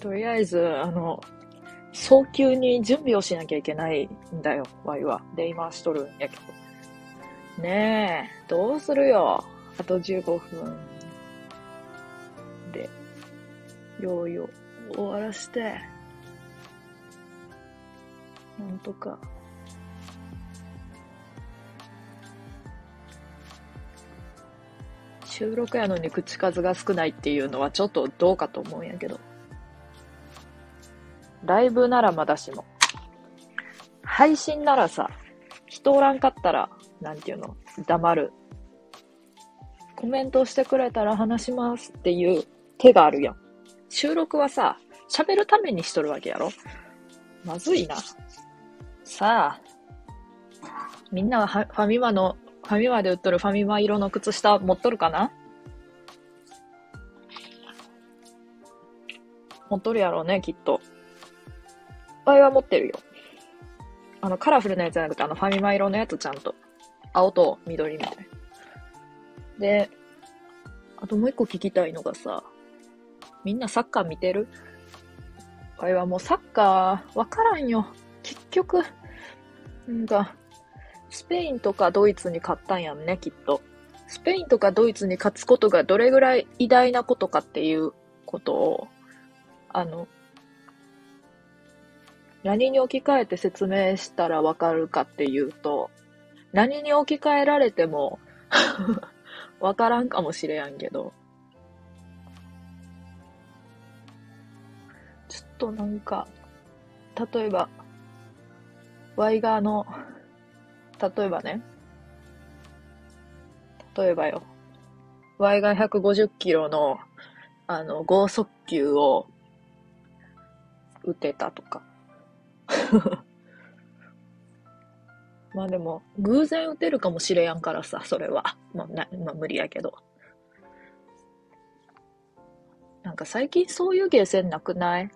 とりあえず、あの、早急に準備をしなきゃいけないんだよ、ワイは。で、今しとるんやけど。ねえ、どうするよ。あと15分で、ようよう終わらして、なんとか。収録やのに口数が少ないっていうのはちょっとどうかと思うんやけど。ライブならまだしも。配信ならさ、人おらんかったら、なんていうの、黙る。コメントしてくれたら話しますっていう手があるやん。収録はさ、喋るためにしとるわけやろまずいな。さあ、みんなはファミマの、ファミマで売っとるファミマ色の靴下持っとるかな？持っとるやろうね、きっと。場合は持ってるよ。あの、カラフルなやつじゃなくて、あの、ファミマ色のやつちゃんと。青と緑みたいな。で、あともう一個聞きたいのがさ、みんなサッカー見てる？あれはもうサッカー、わからんよ。結局、なんか、スペインとかドイツに勝ったんやんね、きっと。スペインとかドイツに勝つことがどれぐらい偉大なことかっていうことを、あの、何に置き換えて説明したらわかるかっていうと、何に置き換えられても わからんかもしれやんけど、ちょっとなんか、例えば、ワイガーの、例えばね、例えばよ、ワイガー150キロの、あの、剛速球を打てたとか、まあでも、偶然打てるかもしれやんからさ、それは。まあ、なまあ、無理やけど。なんか最近そういうゲーセンなくない？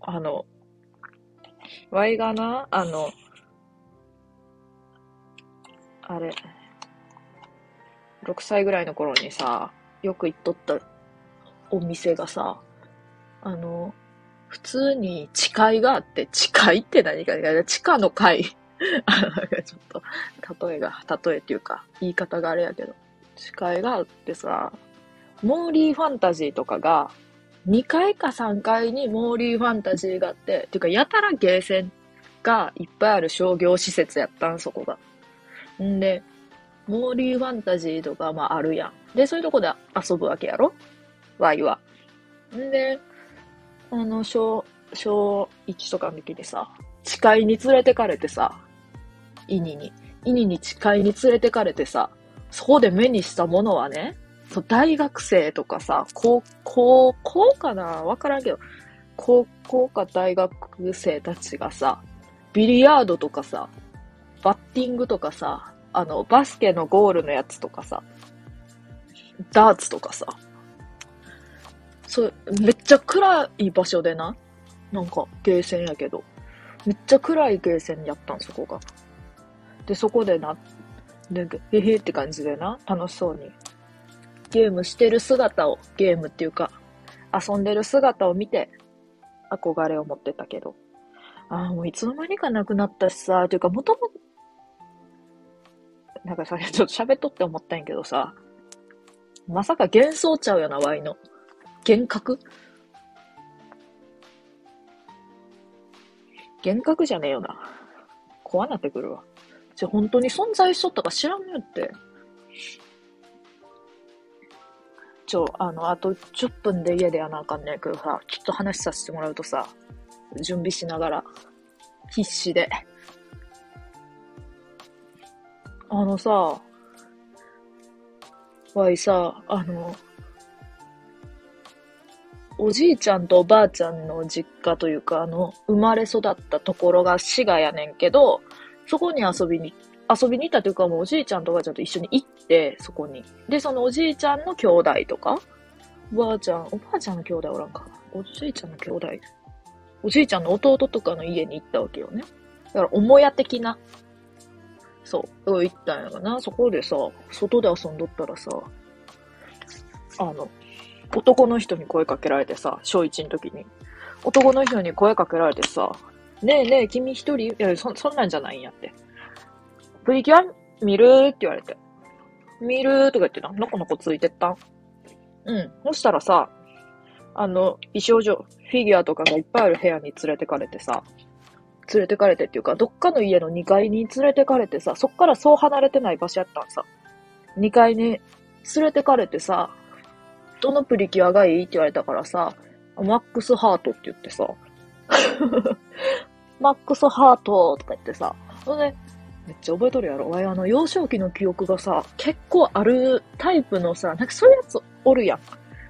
あの、ワイがな、あの、あれ、6歳ぐらいの頃にさ、よく行っとったお店がさ、あの、普通に誓いがあって、誓いって何か、地下の階。ちょっと、例えが、例えっていうか、言い方があれやけど、誓いがあってさ、モーリーファンタジーとかが、2階か3階にモーリーファンタジーがあって、っていうか、やたらゲーセンがいっぱいある商業施設やったん、そこが。んで、モーリーファンタジーとか、まああるやん。で、そういうとこで遊ぶわけやろ？ワイは。んで、あの、小、小1とかの時でさ、誓いに連れてかれてさ、イニに。イニに誓いに連れてかれてさ、そこで目にしたものはね、そう大学生とかさ、高校、高校かな？わからんけど、高校か大学生たちがさ、ビリヤードとかさ、バッティングとかさ、あの、バスケのゴールのやつとかさ、ダーツとかさ、そう、めっちゃ暗い場所でな。なんか、ゲーセンやけど。めっちゃ暗いゲーセンやったん、そこが。で、そこでな、なんか、へへって感じでな、楽しそうに。ゲームしてる姿を、ゲームっていうか、遊んでる姿を見て、憧れを持ってたけど。ああ、もういつの間にかなくなったしさ、というか、もともと、なんかさ、ちょっと喋っとって思ったんやけどさ、まさか幻想ちゃうよな、ワイの。幻覚？幻覚じゃねえよな。怖なってくるわ。じゃ、本当に存在しとったか知らんよって。ちょ、あの、あと10分で家でやなあかんねえけどさ、ちょっと話させてもらうとさ、準備しながら、必死で。あのさ、わいさ、あの、おじいちゃんとおばあちゃんの実家というか、あの、生まれ育ったところが滋賀やねんけど、そこに遊びに、遊びに行ったというか、もうおじいちゃんとおばあちゃんと一緒に行って、そこに。で、そのおじいちゃんの兄弟とか、おばあちゃん、おばあちゃんの兄弟おらんか。おじいちゃんの兄弟？おじいちゃんの弟とかの家に行ったわけよね。だから、母屋的なそう、行ったんやがな。そこでさ、外で遊んどったらさ、あの、男の人に声かけられてさ、小1の時に。男の人に声かけられてさ、ねえねえ、君一人？いやそ、そんなんじゃないんやって。プリキュア見る？って言われて。見る？とか言ってな、のこのこついてったん。うん。そしたらさ、あの、衣装上、フィギュアとかがいっぱいある部屋に連れてかれてさ、連れてかれてっていうか、どっかの家の2階に連れてかれてさ、そっからそう離れてない場所やったんさ。2階に連れてかれてさ、どのプリキュアがいいって言われたからさ、マックスハートって言ってさ、マックスハートとか言ってさ、ほんで、めっちゃ覚えとるやろ。わい、あの、幼少期の記憶がさ、結構あるタイプのさ、なんかそういうやつおるやん。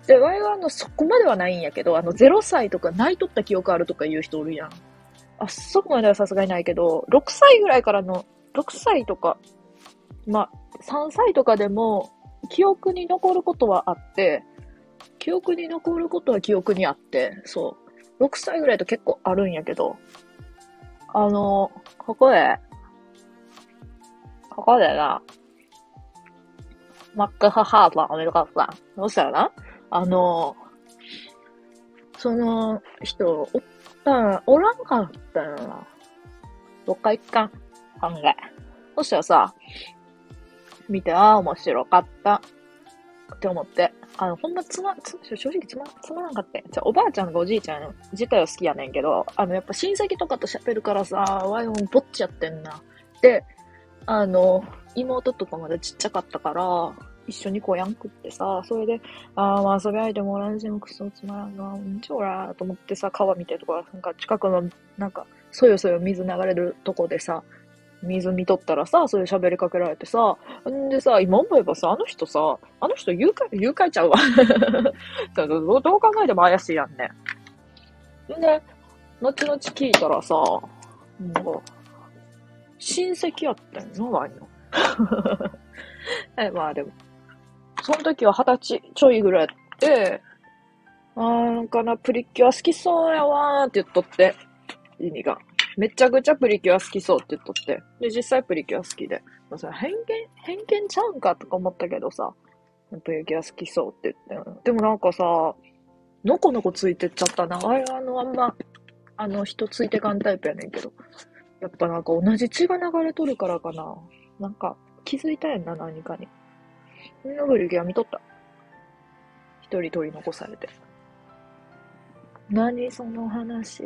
で、わいはあの、そこまではないんやけど、あの、0歳とか泣いとった記憶あるとか言う人おるやん。あ、そこまではさすがにないけど、6歳ぐらいからの、6歳とか、まあ、3歳とかでも、記憶に残ることはあって、記憶に残ることは記憶にあって、そう。6歳ぐらいと結構あるんやけど、あの、ここで、ここでな、マックハハートアメリカさん。そしたらな、あの、その人、おったら、おらんかったよな。どっか行かん。考え。そしたらさ、見て、ああ、面白かった。って思って。あの、ほんまつま、つ正直つま、つまらんかった。じゃおばあちゃんがおじいちゃん自体は好きやねんけど、あの、やっぱ親戚とかと喋るからさ、ワイオンぼっちやってんな。で、あの、妹とかまだちっちゃかったから、一緒にこうやんくってさ、それで、ああ、まあ遊び相手もらんしもクソつまらんな、うんちょらーと思ってさ、川見てとか、なんか近くの、なんか、そよそよ水流れるとこでさ、水見とったらさ、そういう喋りかけられてさ、んでさ、今思えばさ、あの人さ、あの人誘拐、誘拐ちゃうわ どう。どう考えても怪しいやんね。んで、後々聞いたらさ、なんか、親戚やったんよな、ワイの。え、まあでも、その時は二十歳ちょいぐらいやって、あーなんかな、プリキュア好きそうやわーって言っとって、意味が。めちゃくちゃプリキュア好きそうって言っとって。で、実際プリキュア好きで。まあ、それ偏見、偏見ちゃうんかとか思ったけどさ、プリキュア好きそうって言って。でもなんかさ、のこのこついてっちゃったな。あれ、あの、あんま、あの、人ついてかんタイプやねんけど。やっぱなんか同じ血が流れとるからかな。なんか気づいたやんな、何かに。のブリキュア見とった。一人取り残されて。何その話。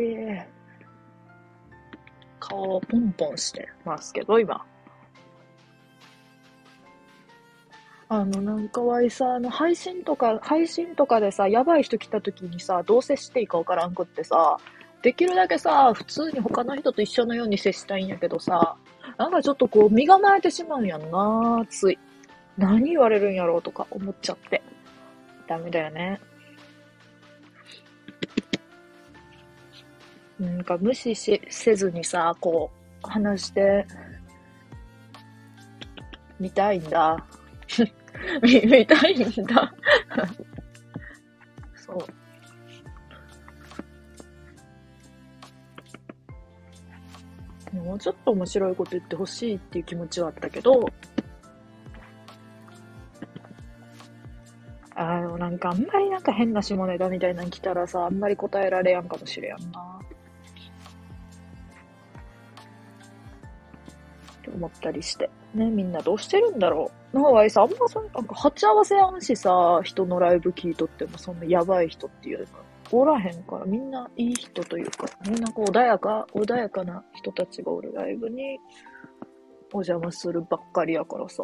顔をポンポンしてますけど、今。あの、なん。かわいさ、あの、配信とか、配信とかでさ、やばい人来た時にさ、どう接していいかわからん。くってさ、できるだけさ、普通に他の人と一緒のように接したいん。やけどさ、なん。かちょっとこう、身構えてしまうん。やん。な、つい。何言われるんやろうとか思っちゃって。ダメだよね。なんか無視しせずにさ、こう、話して、見たいんだ。見、見たいんだ。そう。もうちょっと面白いこと言ってほしいっていう気持ちはあったけど、あの、なんかあんまりなんか変な下ネタみたいなの来たらさ、あんまり答えられやんかもしれやんな。って思ったりして。ね、みんなどうしてるんだろう。のはさ、あんまそ、なんか鉢合わせやんしさ、人のライブ聞いとってもそんなやばい人っていうのおらへんから、みんないい人というか、みんなこう穏やか、穏やかな人たちがおるライブにお邪魔するばっかりやからさ、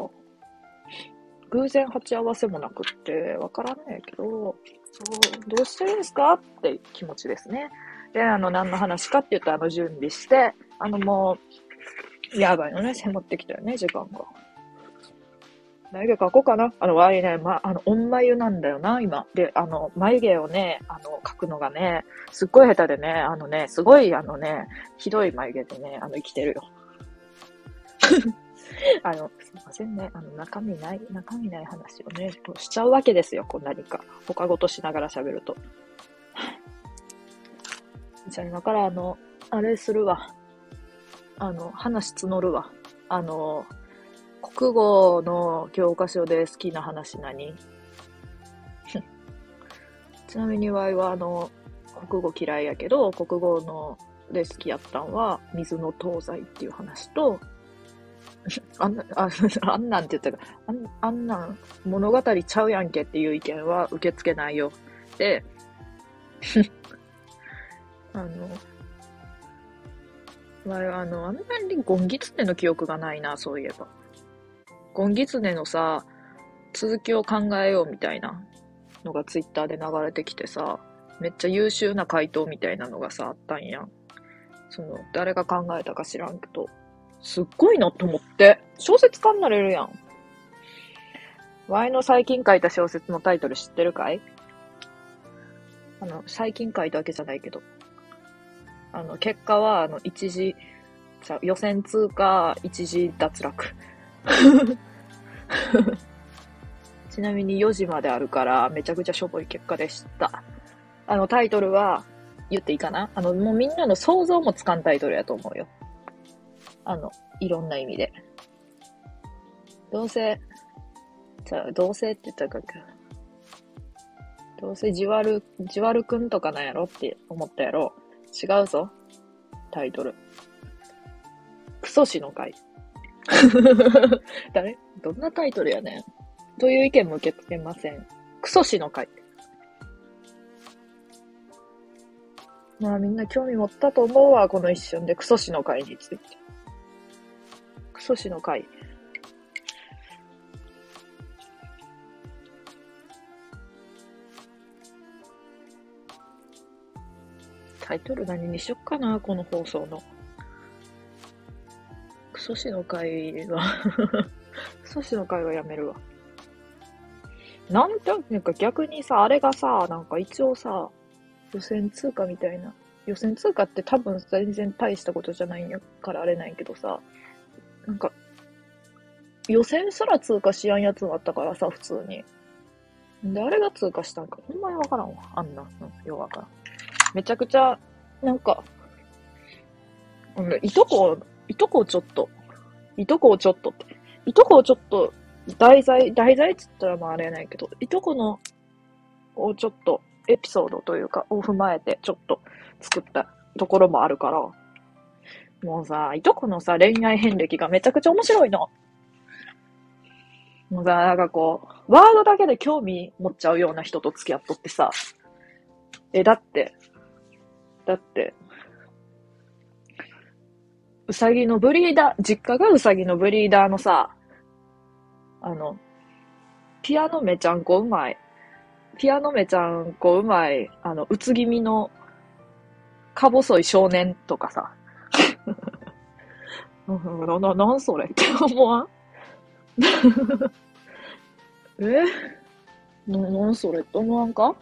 偶然鉢合わせもなくって、わからないけど、そう、どうしてるんですかって気持ちですね。で、あの、何の話かって言うと、あの、準備して、あの、もう、やばいのね、迫ってきたよね、時間が。眉毛描こうかな。あの、わいね、ま、あの、おん眉なんだよな、今。で、あの、眉毛をね、あの、描くのがね、すっごい下手でね、あのね、すごい、あのね、ひどい眉毛でね、あの、生きてるよ。あの、すいませんね。あの、中身ない、中身ない話をね、しちゃうわけですよ、こう何か。他ごとしながら喋ると。じゃあ今から、あの、あれするわ。あの、話募るわ。あの、国語の教科書で好きな話何？ちなみにワイはあの、国語嫌いやけど、国語ので好きやったんは、水の東西っていう話と、あんな、あ あんなんって言ったかあんあんなん物語ちゃうやんけっていう意見は受け付けないよ。で、あの、まあ、あの、あんまりゴンギツネの記憶がないな、そういえば。ゴンギツネのさ、続きを考えようみたいなのがツイッターで流れてきてさ、めっちゃ優秀な回答みたいなのがさ、あったんやん。その、誰が考えたか知らんけど、すっごいなと思って。小説家になれるやん。ワイの最近書いた小説のタイトル知ってるかい？あの、最近書いたわけじゃないけど。あの、結果は、あの、一時、じゃ予選通過、一時脱落。ちなみに4時まであるから、めちゃくちゃしょぼい結果でした。あの、タイトルは、言っていいかな？あの、もうみんなの想像もつかんタイトルやと思うよ。あの、いろんな意味で。どうせ、じゃあ、どうせって言ったかどうせじわる、じわるくんとかなんやろって思ったやろ。違うぞ。タイトル。クソ氏の会。誰どんなタイトルやねん。という意見も受け付けません。クソ氏の会。まあみんな興味持ったと思うわ、この一瞬でクソ氏の会について。クソ氏の会。タイトル何にしよっかな、この放送の。クソ氏の会は クソ氏の会はやめるわ。なんて、なんか逆にさ、あれがさ、なんか一応さ、予選通過みたいな。予選通過って多分全然大したことじゃないんやからあれないけどさ、なんか、予選すら通過しやんやつもあったからさ、普通に。で、あれが通過したんか、ほんまにわからんわ。あんな、うん、ようわからん。めちゃくちゃ、なんか、うん、いとこ、いとこをちょっと、いとこをちょっとって、いとこをちょっと、題材、題材って言ったらまああれやないけど、いとこの、をちょっと、エピソードというか、を踏まえて、ちょっと作ったところもあるから、もうさ、いとこのさ、恋愛遍歴がめちゃくちゃ面白いの。もうさ、なんかこう、ワードだけで興味持っちゃうような人と付き合っとってさ、え、だって、だって、うさぎのブリーダー、実家がうさぎのブリーダーのさ、あの、ピアノめちゃんこうまい。ピアノめちゃんこうまい、あの、うつ気味の、か細い少年とかさ。な、な、なんそれ？って思わん？え？な、なんそれ？って思わんか？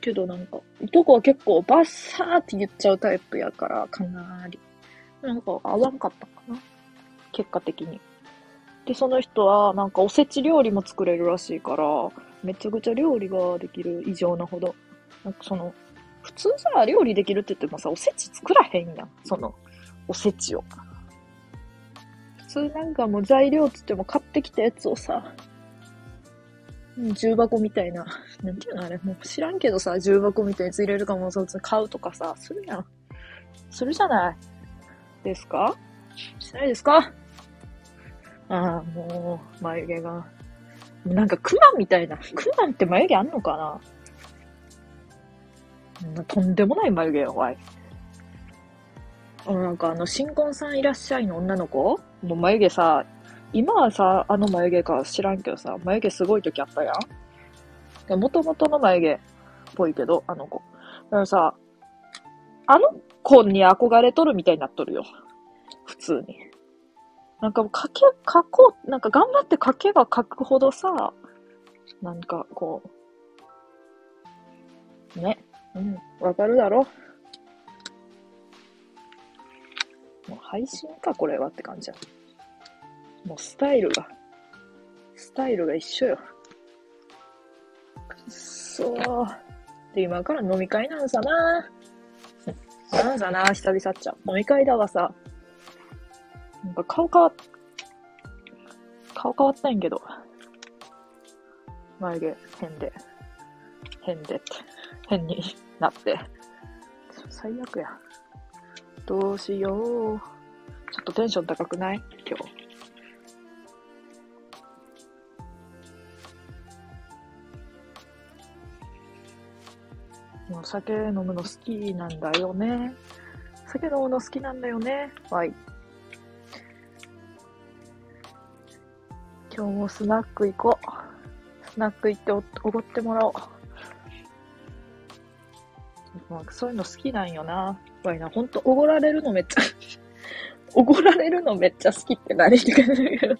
けどなんか、いとこは結構バッサーって言っちゃうタイプやから、かなり。なんか合わんかったかな？結果的に。で、その人はなんかおせち料理も作れるらしいから、めちゃくちゃ料理ができる異常なほど。なんかその、普通さ、料理できるって言ってもさ、おせち作らへんやん。その、おせちを。普通なんかもう材料つっても買ってきたやつをさ、重箱みたいな、なんていうのあれ、もう知らんけどさ、重箱みたいなやつ入れるかもそう買うとかさ、するやん。するじゃないですか？しないですか？ああ、もう、眉毛が。なんかクマみたいな。クマって眉毛あんのかな？とんでもない眉毛よ、わい。なんかあの、新婚さんいらっしゃいの女の子もう眉毛さ、今はさ、あの眉毛か知らんけどさ、眉毛すごい時あったやん。もともとの眉毛っぽいけど、あの子。だからさ、あの子に憧れとるみたいになっとるよ。普通に。なんか書け、書こう、なんか頑張って書けば書くほどさ、なんかこう、ね。うん、わかるだろ？もう配信か、これはって感じや。もうスタイルが、スタイルが一緒よ。くっそー。で、今から飲み会なんさな。なんさな、久々っちゃ。飲み会だわさ。なんか顔変わっ、顔変わったんやけど。眉毛変で、変でって、変になって。最悪や。どうしよう。ちょっとテンション高くない？今日。お酒飲むの好きなんだよね。酒飲むの好きなんだよね。はい。今日もスナック行こう。スナック行っておごってもらおう。そういうの好きなんよな。わいな、ほんと、おごられるのめっちゃ おごられるのめっちゃ好きって何って感じだけど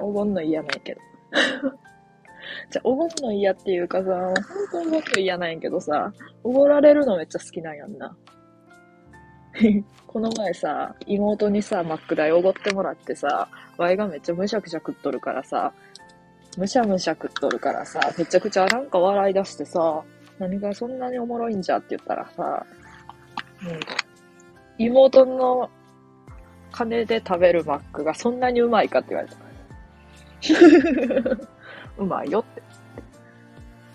おごんの嫌ないけど じゃおごんの嫌っていうかさ、本当におごんの嫌なんやけどさ、おごられるのめっちゃ好きなんやんな。この前さ、妹にさ、マック代おごってもらってさ、ワイがめっちゃむしゃくしゃ食っとるからさ、むしゃむしゃ食っとるからさ、めちゃくちゃなんか笑い出してさ、何がそんなにおもろいんじゃって言ったらさ、うん、妹の金で食べるマックがそんなにうまいかって言われた。うまいよっ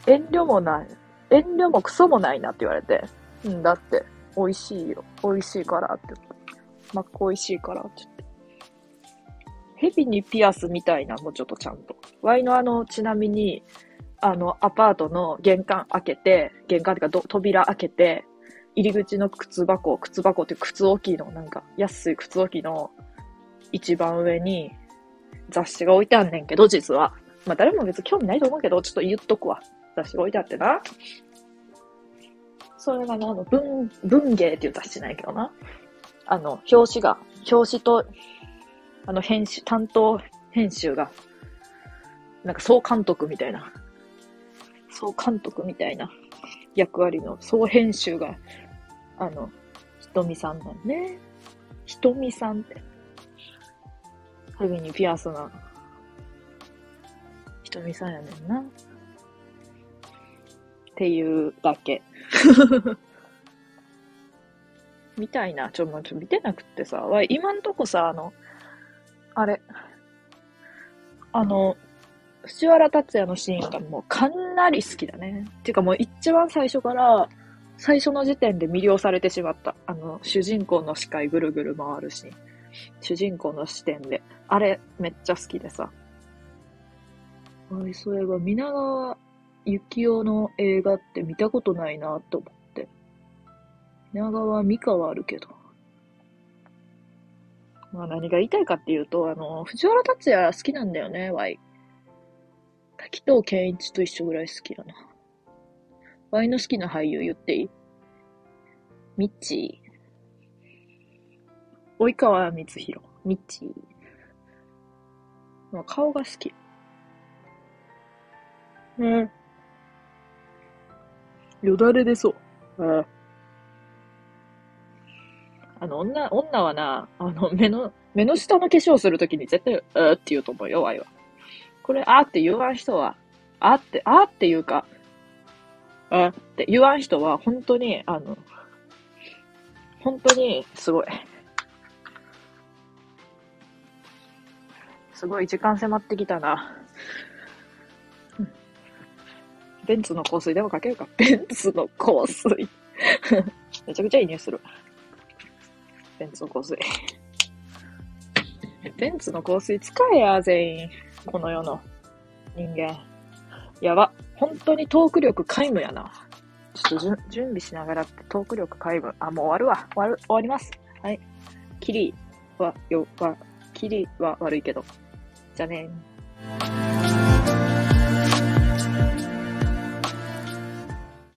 て。遠慮もない。遠慮もクソもないなって言われて。うん、だって、美味しいよ。美味しいからってって。マック美味しいからって言って。蛇にピアスみたいな、もうちょっとちゃんと。ワイのあの、ちなみに、あの、アパートの玄関開けて、玄関っていうか扉開けて、入り口の靴箱、靴箱って靴置きの、なんか、安い靴置きの一番上に雑誌が置いてあんねんけど、実は。まあ誰も別に興味ないと思うけど、ちょっと言っとくわ。雑誌が置いてあってな。それがな、あの、文、文芸っていう雑誌ないけどな。あの、表紙が、表紙と、あの、編集、担当編集が、なんか総監督みたいな、総監督みたいな役割の総編集が、あの、ひとみさんなんね。ひとみさんって。首にピアスな、ひとみさんやねんな。っていうだけ。みたいな。ちょ、まちょ、見てなくってさ。わ今んとこさ、あの、あれ、あの、藤原達也のシーンがもうかなり好きだね。っていうかもう一番最初から、最初の時点で魅了されてしまった。あの、主人公の視界ぐるぐる回るし、主人公の視点で。あれ、めっちゃ好きでさ。そういえば、皆川幸雄の映画って見たことないなと思って。皆川美香はあるけど。まあ何が言いたいかっていうと、あの、藤原達也好きなんだよね、ワイ。滝藤健一と一緒ぐらい好きだな。ワイの好きな俳優言っていい？ミッチー。及川光弘。ミッチー。まあ、顔が好き。ねよだれ出そう。ああの、女、女はな、あの、目の、目の下の化粧するときに絶対、うーって言うと思うよ、ワイは。これ、あーって言わん人は、あーって、あーっていうか、あーって言わん人は、本当に、あの、本当に、すごい。すごい時間迫ってきたな。ベンツの香水でもかけるか。ベンツの香水。めちゃくちゃいい匂いする。ベンツの香水。ベンツの香水使えや、全員。この世の人間。やば。本当にトーク力皆無やな。ちょっと準備しながらトーク力皆無。あ、もう終わるわ。終わる、終わります。はい。キリは、よ、は、キリは悪いけど。じゃねー。